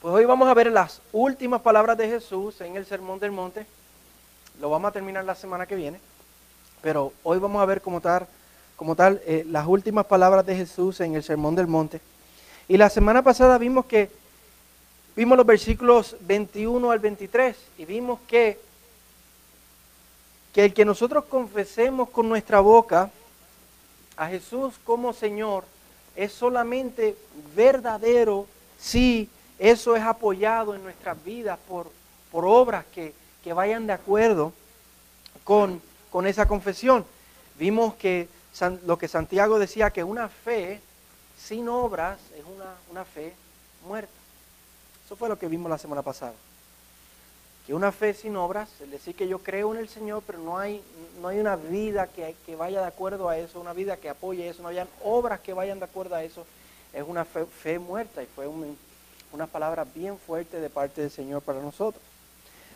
Pues hoy vamos a ver las últimas palabras de Jesús en el Sermón del Monte. Lo vamos a terminar la semana que viene. Pero hoy vamos a ver como tal, como tal eh, las últimas palabras de Jesús en el Sermón del Monte. Y la semana pasada vimos que vimos los versículos 21 al 23 y vimos que, que el que nosotros confesemos con nuestra boca a Jesús como Señor es solamente verdadero si eso es apoyado en nuestras vidas por, por obras que, que vayan de acuerdo con, con esa confesión. Vimos que lo que Santiago decía, que una fe sin obras es una, una fe muerta. Eso fue lo que vimos la semana pasada. Que una fe sin obras, es decir, que yo creo en el Señor, pero no hay, no hay una vida que, que vaya de acuerdo a eso, una vida que apoye eso, no hayan obras que vayan de acuerdo a eso, es una fe, fe muerta y fue un, una palabra bien fuerte de parte del Señor para nosotros.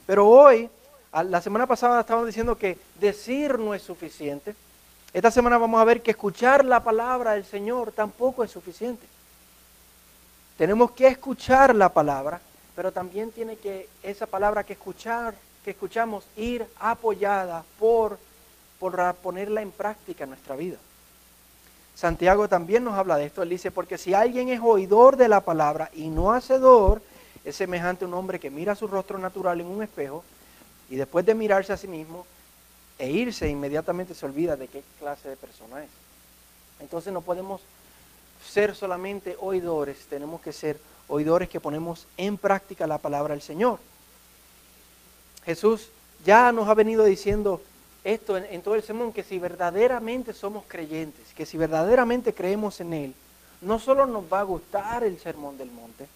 Pero hoy, la semana pasada estábamos diciendo que decir no es suficiente. Esta semana vamos a ver que escuchar la palabra del Señor tampoco es suficiente. Tenemos que escuchar la palabra, pero también tiene que esa palabra que escuchar, que escuchamos, ir apoyada por, por ponerla en práctica en nuestra vida. Santiago también nos habla de esto. Él dice, porque si alguien es oidor de la palabra y no hacedor, es semejante a un hombre que mira su rostro natural en un espejo y después de mirarse a sí mismo e irse inmediatamente se olvida de qué clase de persona es. Entonces no podemos ser solamente oidores, tenemos que ser oidores que ponemos en práctica la palabra del Señor. Jesús ya nos ha venido diciendo esto en, todo el sermón, que si verdaderamente somos creyentes, que si verdaderamente creemos en Él, no solo nos va a gustar el sermón del monte,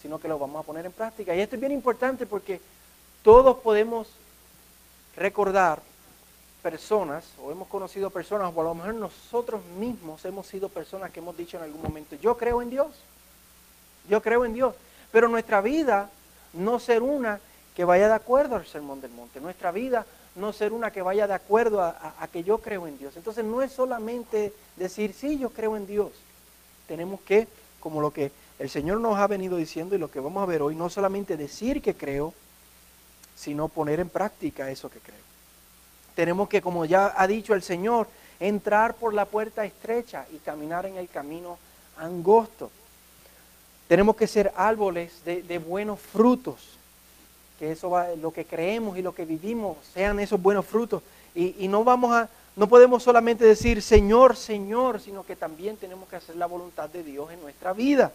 sino que lo vamos a poner en práctica. Y esto es bien importante porque todos podemos recordar personas, o hemos conocido personas, o a lo mejor nosotros mismos hemos sido personas que hemos dicho en algún momento, yo creo en Dios, yo creo en Dios, pero nuestra vida no ser una que vaya de acuerdo al sermón del monte, nuestra vida no ser una que vaya de acuerdo a, que yo creo en Dios. Entonces no es solamente decir, sí, yo creo en Dios. Tenemos que, como lo que el Señor nos ha venido diciendo y lo que vamos a ver hoy, no solamente decir que creo, sino poner en práctica eso que creo. Tenemos que, como ya ha dicho el Señor, entrar por la puerta estrecha y caminar en el camino angosto. Tenemos que ser árboles de, de buenos frutos que eso va, lo que creemos y lo que vivimos sean esos buenos frutos. Y, no vamos a, no podemos solamente decir Señor, Señor, sino que también tenemos que hacer la voluntad de Dios en nuestra vida.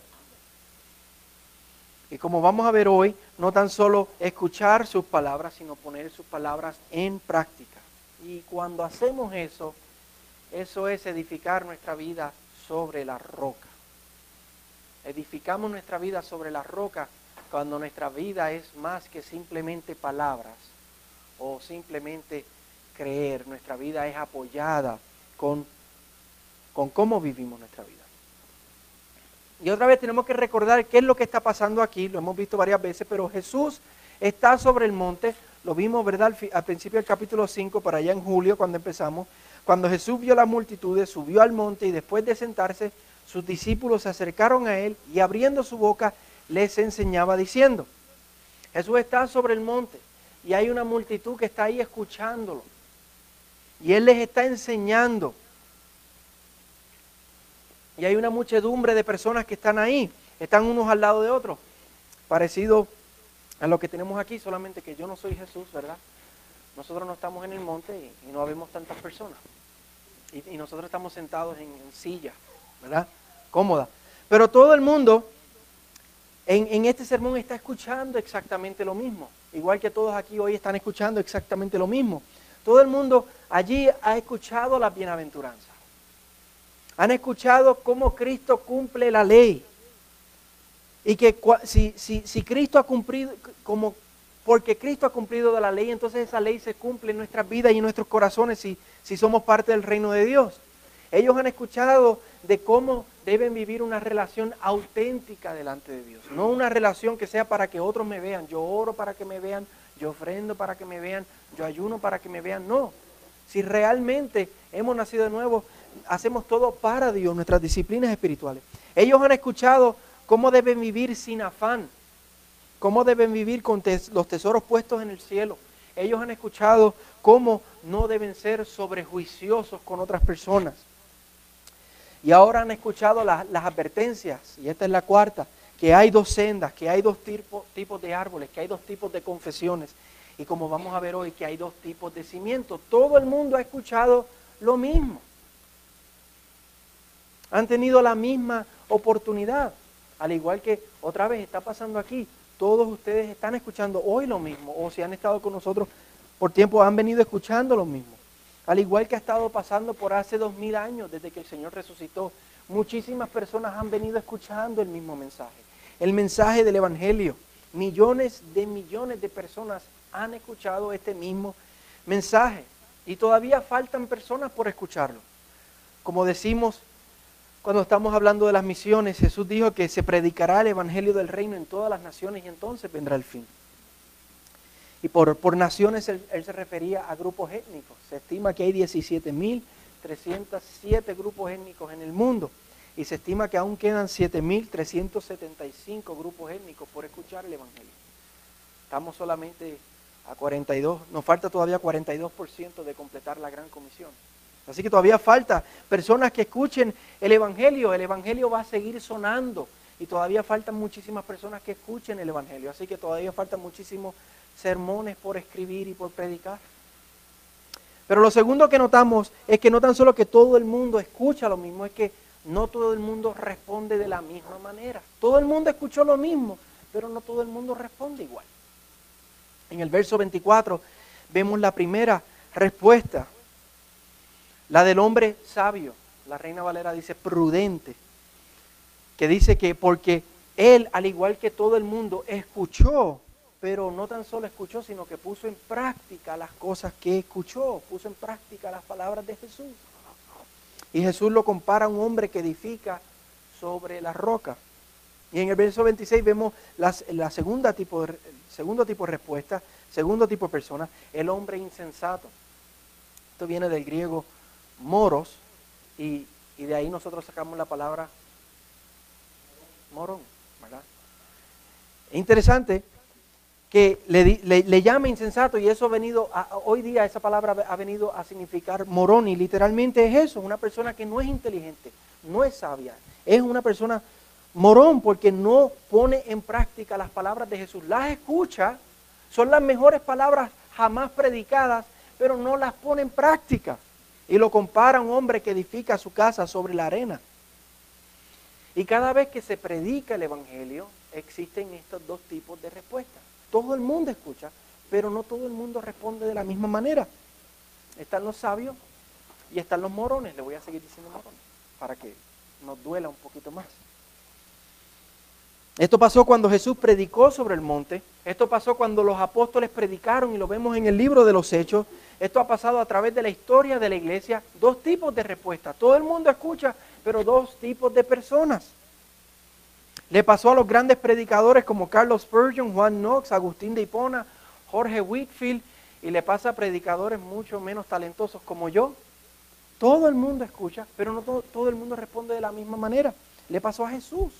Y como vamos a ver hoy, no tan solo escuchar sus palabras, sino poner sus palabras en práctica. Y cuando hacemos eso, eso es edificar nuestra vida sobre la roca. Edificamos nuestra vida sobre la roca cuando nuestra vida es más que simplemente palabras o simplemente creer, nuestra vida es apoyada con, con cómo vivimos nuestra vida. Y otra vez tenemos que recordar qué es lo que está pasando aquí, lo hemos visto varias veces, pero Jesús está sobre el monte, lo vimos, ¿verdad? Al, principio del capítulo 5, para allá en julio, cuando empezamos, cuando Jesús vio las multitudes, subió al monte y después de sentarse, sus discípulos se acercaron a él y abriendo su boca, les enseñaba diciendo, Jesús está sobre el monte y hay una multitud que está ahí escuchándolo. Y Él les está enseñando. Y hay una muchedumbre de personas que están ahí. Están unos al lado de otros. Parecido a lo que tenemos aquí, solamente que yo no soy Jesús, ¿verdad? Nosotros no estamos en el monte y, no vemos tantas personas. Y, nosotros estamos sentados en, en silla, ¿verdad? Cómoda. Pero todo el mundo en, este sermón está escuchando exactamente lo mismo, igual que todos aquí hoy están escuchando exactamente lo mismo. Todo el mundo allí ha escuchado la bienaventuranza. Han escuchado cómo Cristo cumple la ley. Y que si, si, si Cristo ha cumplido, como porque Cristo ha cumplido la ley, entonces esa ley se cumple en nuestras vidas y en nuestros corazones si, si somos parte del reino de Dios. Ellos han escuchado de cómo deben vivir una relación auténtica delante de Dios. No una relación que sea para que otros me vean. Yo oro para que me vean, yo ofrendo para que me vean, yo ayuno para que me vean. No. Si realmente hemos nacido de nuevo, hacemos todo para Dios, nuestras disciplinas espirituales. Ellos han escuchado cómo deben vivir sin afán, cómo deben vivir con los tesoros puestos en el cielo. Ellos han escuchado cómo no deben ser sobrejuiciosos con otras personas. Y ahora han escuchado las advertencias, y esta es la cuarta, que hay dos sendas, que hay dos tipos de árboles, que hay dos tipos de confesiones. Y como vamos a ver hoy, que hay dos tipos de cimientos. Todo el mundo ha escuchado lo mismo. Han tenido la misma oportunidad. Al igual que otra vez está pasando aquí, todos ustedes están escuchando hoy lo mismo, o si han estado con nosotros por tiempo, han venido escuchando lo mismo. Al igual que ha estado pasando por hace dos mil años, desde que el Señor resucitó, muchísimas personas han venido escuchando el mismo mensaje. El mensaje del Evangelio. Millones de millones de personas han escuchado este mismo mensaje. Y todavía faltan personas por escucharlo. Como decimos cuando estamos hablando de las misiones, Jesús dijo que se predicará el Evangelio del Reino en todas las naciones y entonces vendrá el fin. Y por, por naciones él, se refería a grupos étnicos. Se estima que hay 17.307 grupos étnicos en el mundo. Y se estima que aún quedan 7.375 grupos étnicos por escuchar el Evangelio. Estamos solamente a 42, nos falta todavía 42% de completar la gran comisión. Así que todavía falta personas que escuchen el Evangelio. El Evangelio va a seguir sonando y todavía faltan muchísimas personas que escuchen el Evangelio. Así que todavía faltan muchísimos sermones por escribir y por predicar. Pero lo segundo que notamos es que no tan solo que todo el mundo escucha lo mismo, es que no todo el mundo responde de la misma manera. Todo el mundo escuchó lo mismo, pero no todo el mundo responde igual. En el verso 24 vemos la primera respuesta la del hombre sabio, la reina Valera dice prudente, que dice que porque él, al igual que todo el mundo, escuchó, pero no tan solo escuchó, sino que puso en práctica las cosas que escuchó, puso en práctica las palabras de Jesús. Y Jesús lo compara a un hombre que edifica sobre la roca. Y en el verso 26 vemos la segunda tipo de, segundo tipo de respuesta, segundo tipo de persona, el hombre insensato. Esto viene del griego moros y, de ahí nosotros sacamos la palabra morón, ¿verdad? Es interesante que le, llame insensato y eso ha venido, hoy día esa palabra ha venido a significar morón y literalmente es eso, una persona que no es inteligente, no es sabia, es una persona morón porque no pone en práctica las palabras de Jesús, las escucha, son las mejores palabras jamás predicadas, pero no las pone en práctica. Y lo compara a un hombre que edifica su casa sobre la arena. Y cada vez que se predica el Evangelio, existen estos dos tipos de respuestas. Todo el mundo escucha, pero no todo el mundo responde de la misma manera. Están los sabios y están los morones. Le voy a seguir diciendo morones para que nos duela un poquito más. Esto pasó cuando Jesús predicó sobre el monte. Esto pasó cuando los apóstoles predicaron y lo vemos en el libro de los Hechos. Esto ha pasado a través de la historia de la iglesia. Dos tipos de respuestas. Todo el mundo escucha, pero dos tipos de personas. Le pasó a los grandes predicadores como Carlos Spurgeon, Juan Knox, Agustín de Hipona, Jorge Whitfield, y le pasa a predicadores mucho menos talentosos como yo. Todo el mundo escucha, pero no todo, todo el mundo responde de la misma manera. Le pasó a Jesús.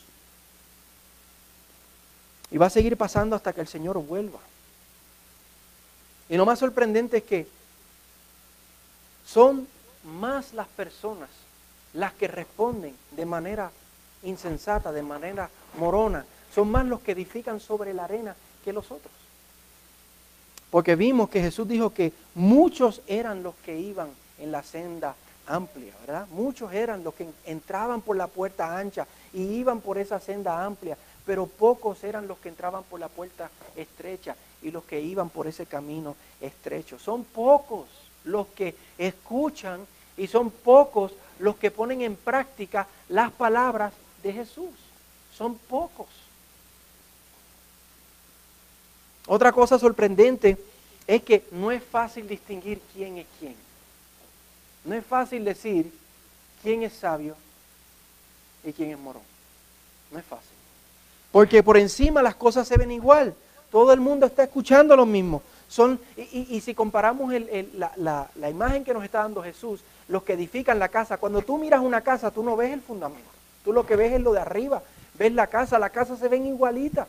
Y va a seguir pasando hasta que el Señor vuelva. Y lo más sorprendente es que son más las personas las que responden de manera insensata, de manera morona. Son más los que edifican sobre la arena que los otros. Porque vimos que Jesús dijo que muchos eran los que iban en la senda amplia, ¿verdad? Muchos eran los que entraban por la puerta ancha y iban por esa senda amplia, pero pocos eran los que entraban por la puerta estrecha y los que iban por ese camino estrecho. Son pocos los que escuchan y son pocos los que ponen en práctica las palabras de Jesús. Son pocos. Otra cosa sorprendente es que no es fácil distinguir quién es quién. No es fácil decir quién es sabio y quién es morón. No es fácil. Porque por encima las cosas se ven igual. Todo el mundo está escuchando lo mismo. Son, y, si comparamos la, la, imagen que nos está dando Jesús, los que edifican la casa, cuando tú miras una casa, tú no ves el fundamento, tú lo que ves es lo de arriba, ves la casa, la casa se ven igualitas.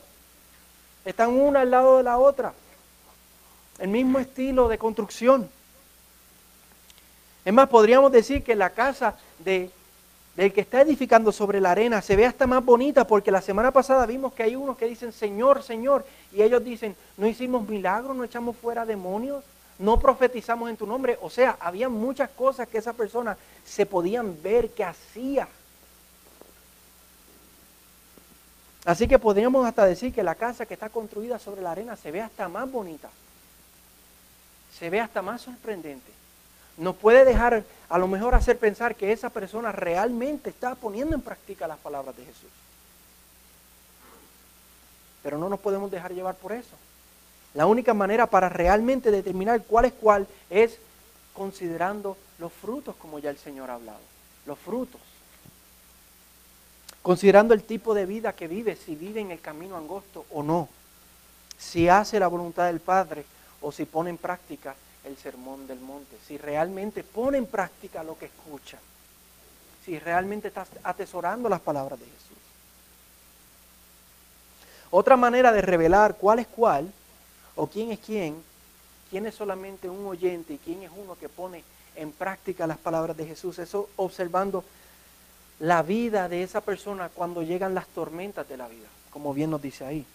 Están una al lado de la otra. El mismo estilo de construcción. Es más, podríamos decir que la casa de, del que está edificando sobre la arena se ve hasta más bonita porque la semana pasada vimos que hay unos que dicen Señor, Señor, y ellos dicen, no hicimos milagros, no echamos fuera demonios, no profetizamos en tu nombre. O sea, había muchas cosas que esa persona se podían ver que hacía. Así que podríamos hasta decir que la casa que está construida sobre la arena se ve hasta más bonita, se ve hasta más sorprendente. Nos puede dejar a lo mejor hacer pensar que esa persona realmente está poniendo en práctica las palabras de Jesús. Pero no nos podemos dejar llevar por eso. La única manera para realmente determinar cuál es cuál es considerando los frutos, como ya el Señor ha hablado. Los frutos. Considerando el tipo de vida que vive, si vive en el camino angosto o no. Si hace la voluntad del Padre o si pone en práctica el sermón del monte. Si realmente pone en práctica lo que escucha. Si realmente está atesorando las palabras de Jesús. Otra manera de revelar cuál es cuál o quién es quién, quién es solamente un oyente y quién es uno que pone en práctica las palabras de Jesús. Eso observando la vida de esa persona cuando llegan las tormentas de la vida, como bien nos dice ahí.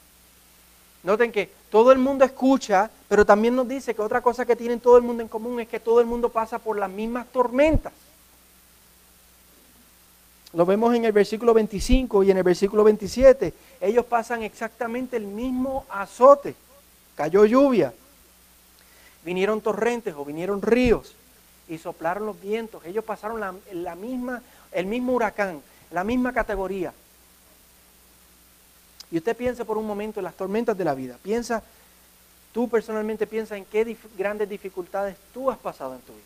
Noten que todo el mundo escucha, pero también nos dice que otra cosa que tienen todo el mundo en común es que todo el mundo pasa por las mismas tormentas. Lo vemos en el versículo 25 y en el versículo 27. Ellos pasan exactamente el mismo azote cayó lluvia, vinieron torrentes o vinieron ríos y soplaron los vientos. Ellos pasaron la, misma, el mismo huracán, la misma categoría. Y usted piensa por un momento en las tormentas de la vida. Piensa, tú personalmente piensa en qué grandes dificultades tú has pasado en tu vida.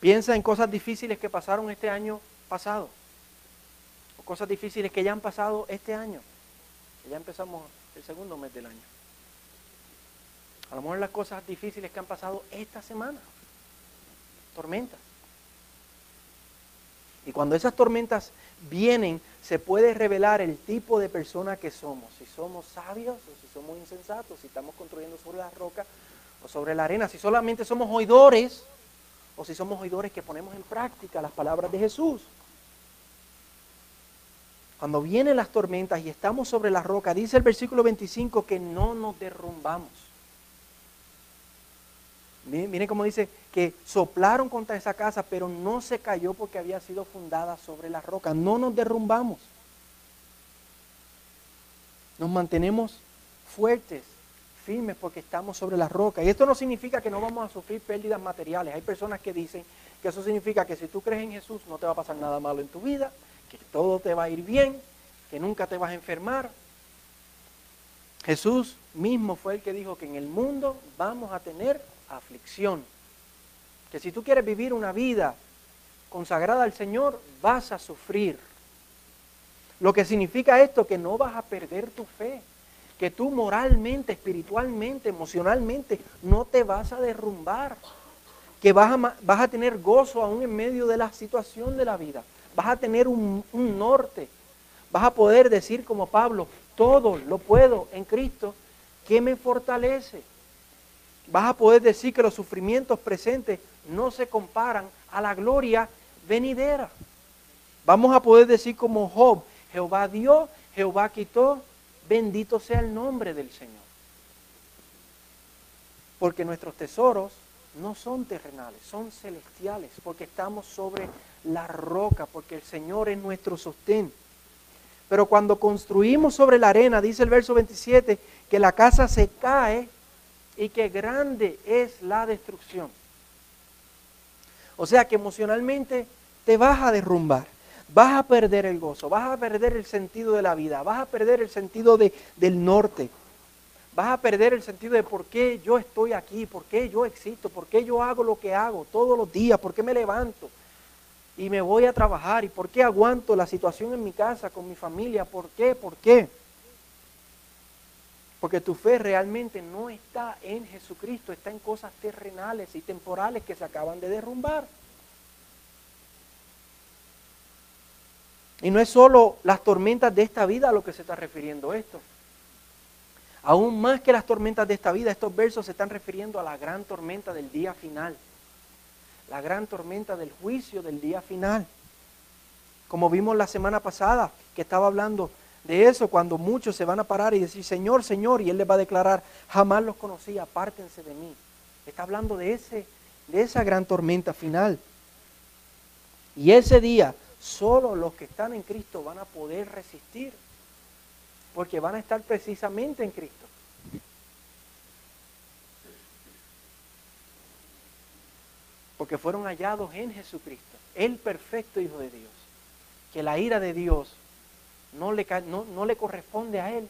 Piensa en cosas difíciles que pasaron este año pasado. O cosas difíciles que ya han pasado este año. Ya empezamos el segundo mes del año. A lo mejor las cosas difíciles que han pasado esta semana. Tormentas. Y cuando esas tormentas vienen, se puede revelar el tipo de persona que somos. Si somos sabios o si somos insensatos, si estamos construyendo sobre la roca o sobre la arena, si solamente somos oidores o si somos oidores que ponemos en práctica las palabras de Jesús. Cuando vienen las tormentas y estamos sobre la roca, dice el versículo 25 que no nos derrumbamos. Miren, cómo dice que soplaron contra esa casa, pero no se cayó porque había sido fundada sobre la roca. No nos derrumbamos. Nos mantenemos fuertes, firmes, porque estamos sobre la roca. Y esto no significa que no vamos a sufrir pérdidas materiales. Hay personas que dicen que eso significa que si tú crees en Jesús no te va a pasar nada malo en tu vida, que todo te va a ir bien, que nunca te vas a enfermar. Jesús mismo fue el que dijo que en el mundo vamos a tener aflicción. Que si tú quieres vivir una vida consagrada al Señor, vas a sufrir. Lo que significa esto que no vas a perder tu fe, que tú moralmente, espiritualmente, emocionalmente no te vas a derrumbar, que vas a, vas a tener gozo aún en medio de la situación de la vida vas a tener un, norte, vas a poder decir como Pablo, todo lo puedo en Cristo que me fortalece. Vas a poder decir que los sufrimientos presentes no se comparan a la gloria venidera. Vamos a poder decir como Job, Jehová dio, Jehová quitó, bendito sea el nombre del Señor. Porque nuestros tesoros no son terrenales, son celestiales, porque estamos sobre la roca, porque el Señor es nuestro sostén. Pero cuando construimos sobre la arena, dice el verso 27, que la casa se cae y que grande es la destrucción. O sea que emocionalmente te vas a derrumbar, vas a perder el gozo, vas a perder el sentido de la vida, vas a perder el sentido de, del norte, vas a perder el sentido de por qué yo estoy aquí, por qué yo existo, por qué yo hago lo que hago todos los días, por qué me levanto, y me voy a trabajar. ¿Y por qué aguanto la situación en mi casa, con mi familia? ¿Por qué? ¿Por qué? Porque tu fe realmente no está en Jesucristo, está en cosas terrenales y temporales que se acaban de derrumbar. Y no es solo las tormentas de esta vida a lo que se está refiriendo esto. Aún más que las tormentas de esta vida, estos versos se están refiriendo a la gran tormenta del día final. La gran tormenta del juicio del día final. Como vimos la semana pasada, que estaba hablando de eso, cuando muchos se van a parar y decir, Señor, Señor, y Él les va a declarar, jamás los conocí, apártense de mí. Está hablando de, ese, de esa gran tormenta final. Y ese día, solo los que están en Cristo van a poder resistir porque van a estar precisamente en Cristo. Porque fueron hallados en Jesucristo, el perfecto Hijo de Dios. Que la ira de Dios no le, no, le corresponde a Él,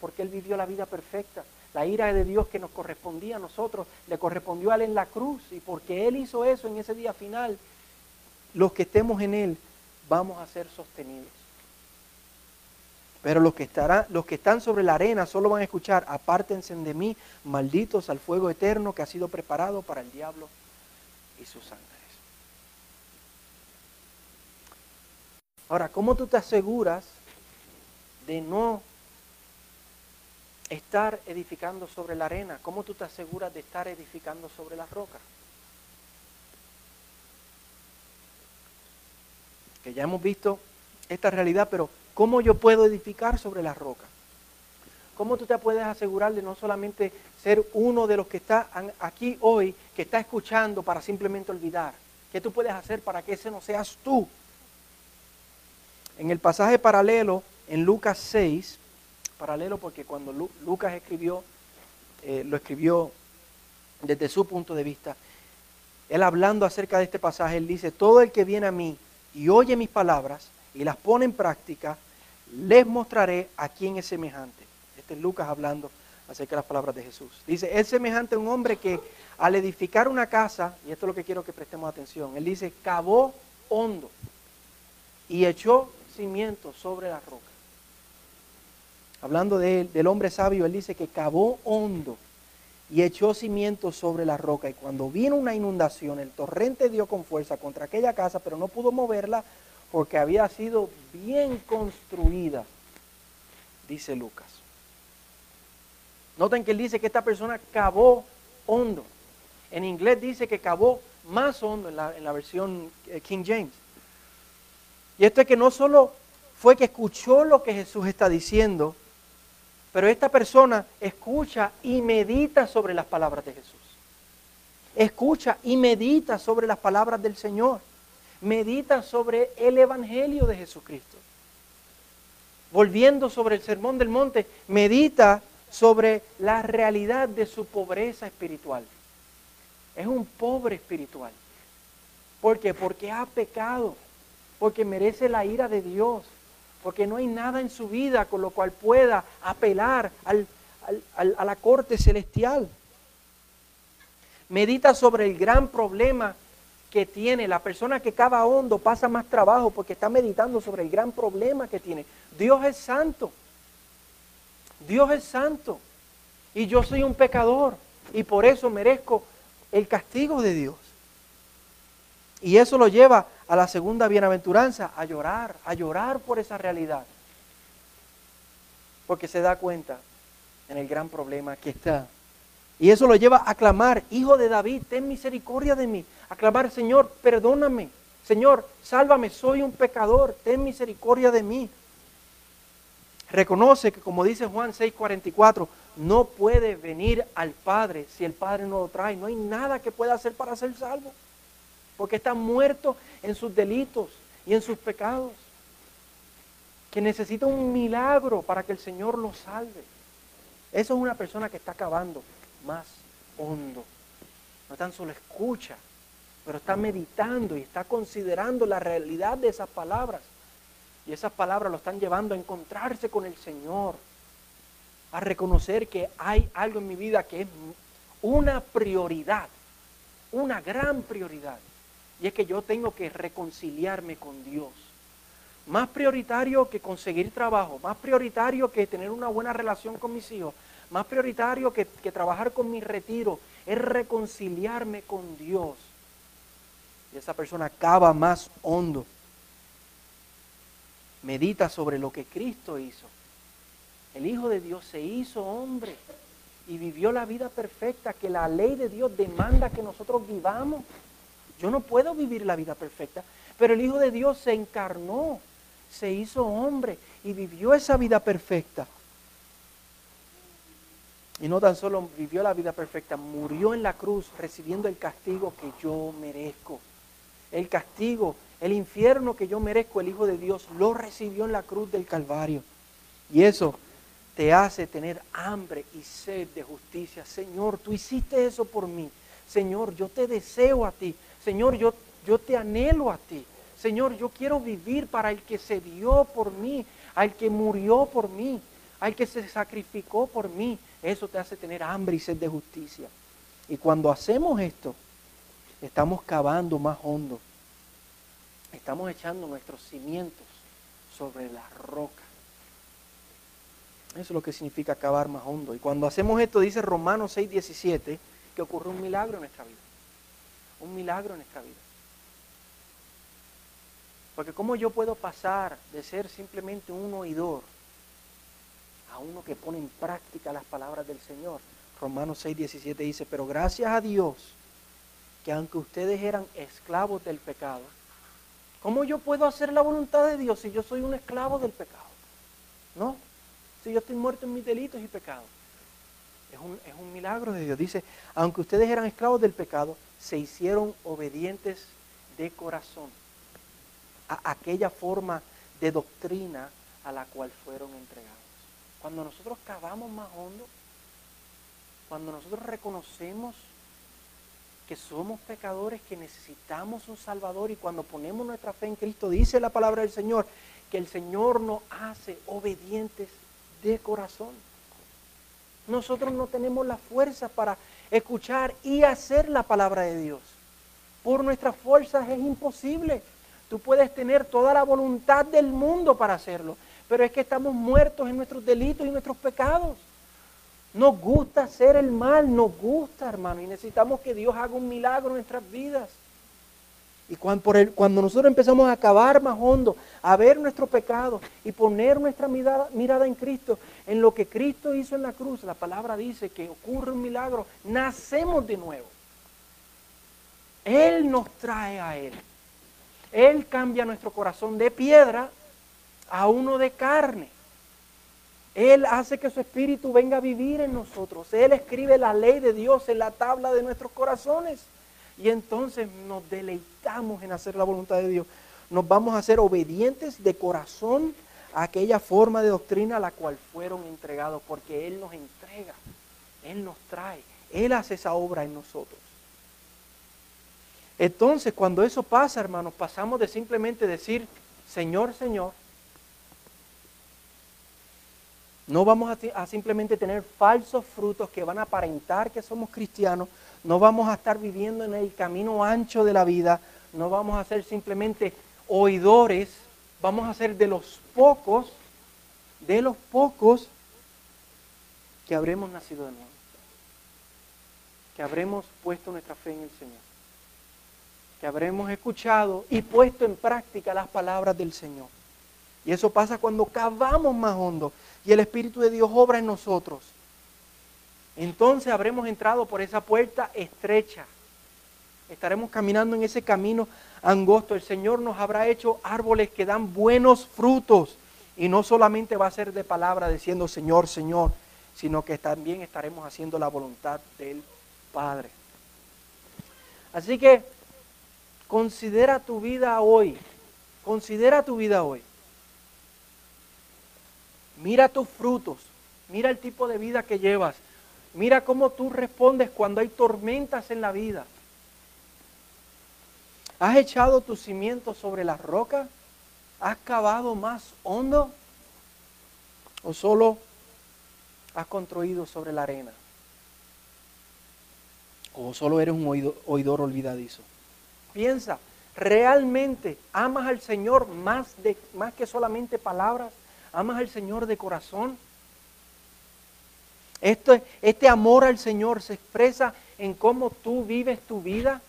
porque Él vivió la vida perfecta. La ira de Dios que nos correspondía a nosotros, le correspondió a Él en la cruz. Y porque Él hizo eso en ese día final, los que estemos en Él vamos a ser sostenidos. Pero los que, estarán, los que están sobre la arena solo van a escuchar, apártense de mí, malditos al fuego eterno que ha sido preparado para el diablo y sus ángeles. Ahora, ¿cómo tú te aseguras de no estar edificando sobre la arena? ¿Cómo tú te aseguras de estar edificando sobre la roca? Que ya hemos visto esta realidad, pero ¿Cómo yo puedo edificar sobre la roca? ¿Cómo tú te puedes asegurar de no solamente ser uno de los que está aquí hoy, que está escuchando para simplemente olvidar? ¿Qué tú puedes hacer para que ese no seas tú? En el pasaje paralelo, en Lucas 6, paralelo porque cuando Lucas escribió, eh, lo escribió desde su punto de vista, él hablando acerca de este pasaje, él dice, todo el que viene a mí y oye mis palabras y las pone en práctica, les mostraré a quién es semejante. Este es Lucas hablando acerca de las palabras de Jesús. Dice, es semejante a un hombre que al edificar una casa, y esto es lo que quiero que prestemos atención, él dice, cavó hondo y echó cimientos sobre la roca. Hablando de del hombre sabio, él dice que cavó hondo y echó cimientos sobre la roca. Y cuando vino una inundación, el torrente dio con fuerza contra aquella casa, pero no pudo moverla porque había sido bien construida, dice Lucas. Noten que él dice que esta persona cavó hondo. En inglés dice que cavó más hondo en la, versión eh, King James. Y esto es que no solo fue que escuchó lo que Jesús está diciendo, pero esta persona escucha y medita sobre las palabras de Jesús. Escucha y medita sobre las palabras del Señor medita sobre el Evangelio de Jesucristo. Volviendo sobre el Sermón del Monte, medita sobre la realidad de su pobreza espiritual. Es un pobre espiritual. ¿Por qué? Porque ha pecado, porque merece la ira de Dios, porque no hay nada en su vida con lo cual pueda apelar a la corte celestial. Medita sobre el gran problema que tiene. La persona que cava hondo pasa más trabajo porque está meditando sobre el gran problema que tiene. Dios es santo. Dios es santo. Y yo soy un pecador. Y por eso merezco el castigo de Dios. Y eso lo lleva a la segunda bienaventuranza, a llorar, a llorar por esa realidad. Porque se da cuenta en el gran problema que está. Y eso lo lleva a clamar, Hijo de David, ten misericordia de mí. A clamar, Señor, perdóname. Señor, sálvame, soy un pecador, ten misericordia de mí. Reconoce que, como dice Juan 6:44, no puede venir al Padre si el Padre no lo trae. No hay nada que pueda hacer para ser salvo. Porque está muerto en sus delitos y en sus pecados. Que necesita un milagro para que el Señor lo salve. Eso es una persona que está acabando más hondo. No tan solo escucha, pero está meditando y está considerando la realidad de esas palabras. Y esas palabras lo están llevando a encontrarse con el Señor, a reconocer que hay algo en mi vida que es una prioridad, una gran prioridad. Y es que yo tengo que reconciliarme con Dios. Más prioritario que conseguir trabajo, más prioritario que tener una buena relación con mis hijos, más prioritario que, trabajar con mi retiro, es reconciliarme con Dios. Y esa persona acaba más hondo. medita sobre lo que Cristo hizo. El Hijo de Dios se hizo hombre y vivió la vida perfecta que la ley de Dios demanda que nosotros vivamos. Yo no puedo vivir la vida perfecta, pero el Hijo de Dios se encarnó, se hizo hombre y vivió esa vida perfecta. Y no tan solo vivió la vida perfecta, murió en la cruz recibiendo el castigo que yo merezco. El castigo, el infierno que yo merezco, el Hijo de Dios lo recibió en la cruz del Calvario. Y eso te hace tener hambre y sed de justicia. Señor, tú hiciste eso por mí. Señor, yo te deseo a ti. Señor, yo, yo te anhelo a ti. Señor, yo quiero vivir para el que se dio por mí, al que murió por mí, al que se sacrificó por mí. Eso te hace tener hambre y sed de justicia. Y cuando hacemos esto, estamos cavando más hondo. Estamos echando nuestros cimientos sobre la roca. Eso es lo que significa cavar más hondo. Y cuando hacemos esto, dice Romanos 6, 17, que ocurre un milagro en nuestra vida. Un milagro en nuestra vida. Porque ¿cómo yo puedo pasar de ser simplemente un oidor a uno que pone en práctica las palabras del Señor? Romanos 6, 17 dice, pero gracias a Dios que aunque ustedes eran esclavos del pecado, ¿cómo yo puedo hacer la voluntad de Dios si yo soy un esclavo del pecado? ¿No? Si yo estoy muerto en mis delitos y pecados. Es un, es un milagro de Dios. Dice, aunque ustedes eran esclavos del pecado, se hicieron obedientes de corazón a aquella forma de doctrina a la cual fueron entregados. Cuando nosotros cavamos más hondo, cuando nosotros reconocemos que somos pecadores, que necesitamos un Salvador y cuando ponemos nuestra fe en Cristo, dice la palabra del Señor, que el Señor nos hace obedientes de corazón. Nosotros no tenemos la fuerza para escuchar y hacer la palabra de Dios. Por nuestras fuerzas es imposible. Tú puedes tener toda la voluntad del mundo para hacerlo, pero es que estamos muertos en nuestros delitos y nuestros pecados. Nos gusta hacer el mal, nos gusta, hermano, y necesitamos que Dios haga un milagro en nuestras vidas. Y cuando, nosotros empezamos a cavar más hondo, a ver nuestro pecado y poner nuestra mirada en Cristo, en lo que Cristo hizo en la cruz, la palabra dice que ocurre un milagro, nacemos de nuevo. Él nos trae a Él. Él cambia nuestro corazón de piedra a uno de carne. Él hace que su espíritu venga a vivir en nosotros. Él escribe la ley de Dios en la tabla de nuestros corazones. Y entonces nos deleitamos en hacer la voluntad de Dios. Nos vamos a ser obedientes de corazón a aquella forma de doctrina a la cual fueron entregados, porque Él nos entrega, Él nos trae, Él hace esa obra en nosotros. Entonces, cuando eso pasa, hermanos, pasamos de simplemente decir, Señor, Señor, no vamos a, simplemente tener falsos frutos que van a aparentar que somos cristianos, no vamos a estar viviendo en el camino ancho de la vida, no vamos a ser simplemente oidores, vamos a ser de los pocos, de los pocos que habremos nacido de nuevo, que habremos puesto nuestra fe en el Señor que habremos escuchado y puesto en práctica las palabras del Señor. Y eso pasa cuando cavamos más hondo y el Espíritu de Dios obra en nosotros. Entonces habremos entrado por esa puerta estrecha. Estaremos caminando en ese camino angosto. El Señor nos habrá hecho árboles que dan buenos frutos. Y no solamente va a ser de palabra diciendo Señor, Señor, sino que también estaremos haciendo la voluntad del Padre. Así que Considera tu vida hoy. Considera tu vida hoy. Mira tus frutos. Mira el tipo de vida que llevas. Mira cómo tú respondes cuando hay tormentas en la vida. ¿Has echado tus cimientos sobre la roca? ¿Has cavado más hondo? ¿O solo has construido sobre la arena? ¿O solo eres un oidor olvidadizo? Piensa, ¿realmente amas al Señor más, de, más que solamente palabras? ¿Amas al Señor de corazón? Este, este amor al Señor se expresa en cómo tú vives tu vida.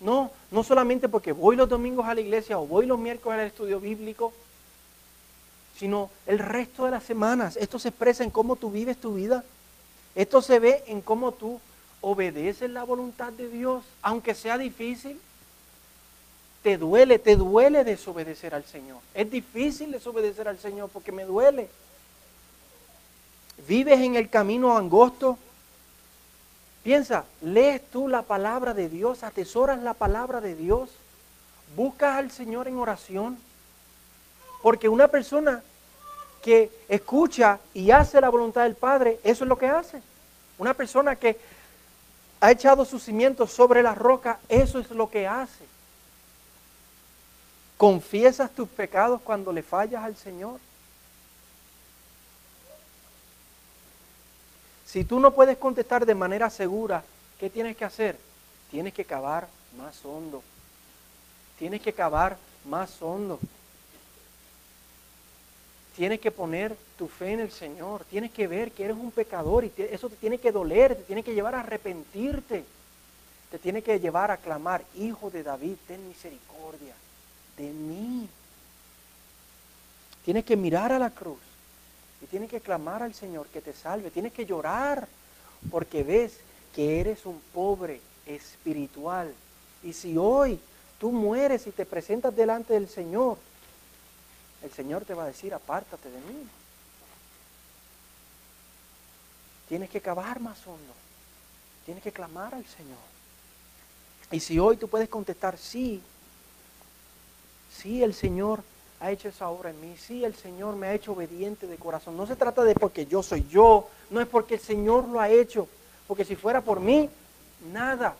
No, no solamente porque voy los domingos a la iglesia o voy los miércoles al estudio bíblico. sino el resto de las semanas. Esto se expresa en cómo tú vives tu vida. Esto se ve en cómo tú obedeces la voluntad de Dios, aunque sea difícil. Te duele, te duele desobedecer al Señor. Es difícil desobedecer al Señor porque me duele. Vives en el camino angosto. Piensa, lees tú la palabra de Dios, atesoras la palabra de Dios, buscas al Señor en oración. Porque una persona que escucha y hace la voluntad del Padre, eso es lo que hace. Una persona que ha echado sus cimientos sobre la roca, eso es lo que hace. ¿Confiesas tus pecados cuando le fallas al Señor? Si tú no puedes contestar de manera segura, ¿qué tienes que hacer? Tienes que cavar más hondo. Tienes que cavar más hondo. Tienes que poner tu fe en el Señor. Tienes que ver que eres un pecador y eso te tiene que doler, te tiene que llevar a arrepentirte. Te tiene que llevar a clamar, Hijo de David, ten misericordia de mí. Tienes que mirar a la cruz y tienes que clamar al Señor que te salve. Tienes que llorar porque ves que eres un pobre espiritual. Y si hoy tú mueres y te presentas delante del Señor, el Señor te va a decir, apártate de mí. Tienes que cavar más hondo. Tienes que clamar al Señor. Y si hoy tú puedes contestar, sí, sí, el Señor ha hecho esa obra en mí, sí, el Señor me ha hecho obediente de corazón. No se trata de porque yo soy yo, no es porque el Señor lo ha hecho, porque si fuera por mí, nada.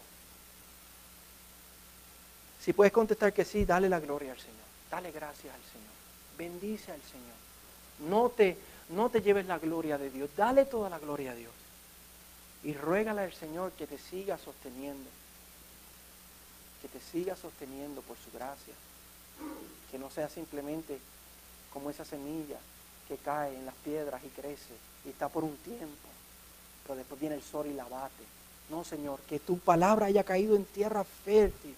Si puedes contestar que sí, dale la gloria al Señor, dale gracias al Señor, bendice al Señor. No te, no te lleves la gloria de Dios, dale toda la gloria a Dios. Y ruégale al Señor que te siga sosteniendo, que te siga sosteniendo por su gracia que no sea simplemente como esa semilla que cae en las piedras y crece y está por un tiempo, pero después viene el sol y la bate. No, Señor, que tu palabra haya caído en tierra fértil,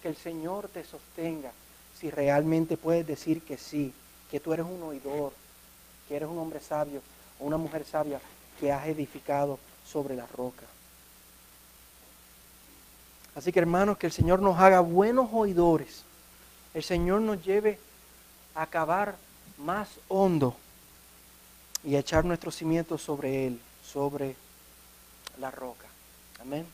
que el Señor te sostenga si realmente puedes decir que sí, que tú eres un oidor, que eres un hombre sabio o una mujer sabia que has edificado sobre la roca. Así que hermanos, que el Señor nos haga buenos oidores el Señor nos lleve a cavar más hondo y a echar nuestros cimientos sobre Él, sobre la roca. Amén.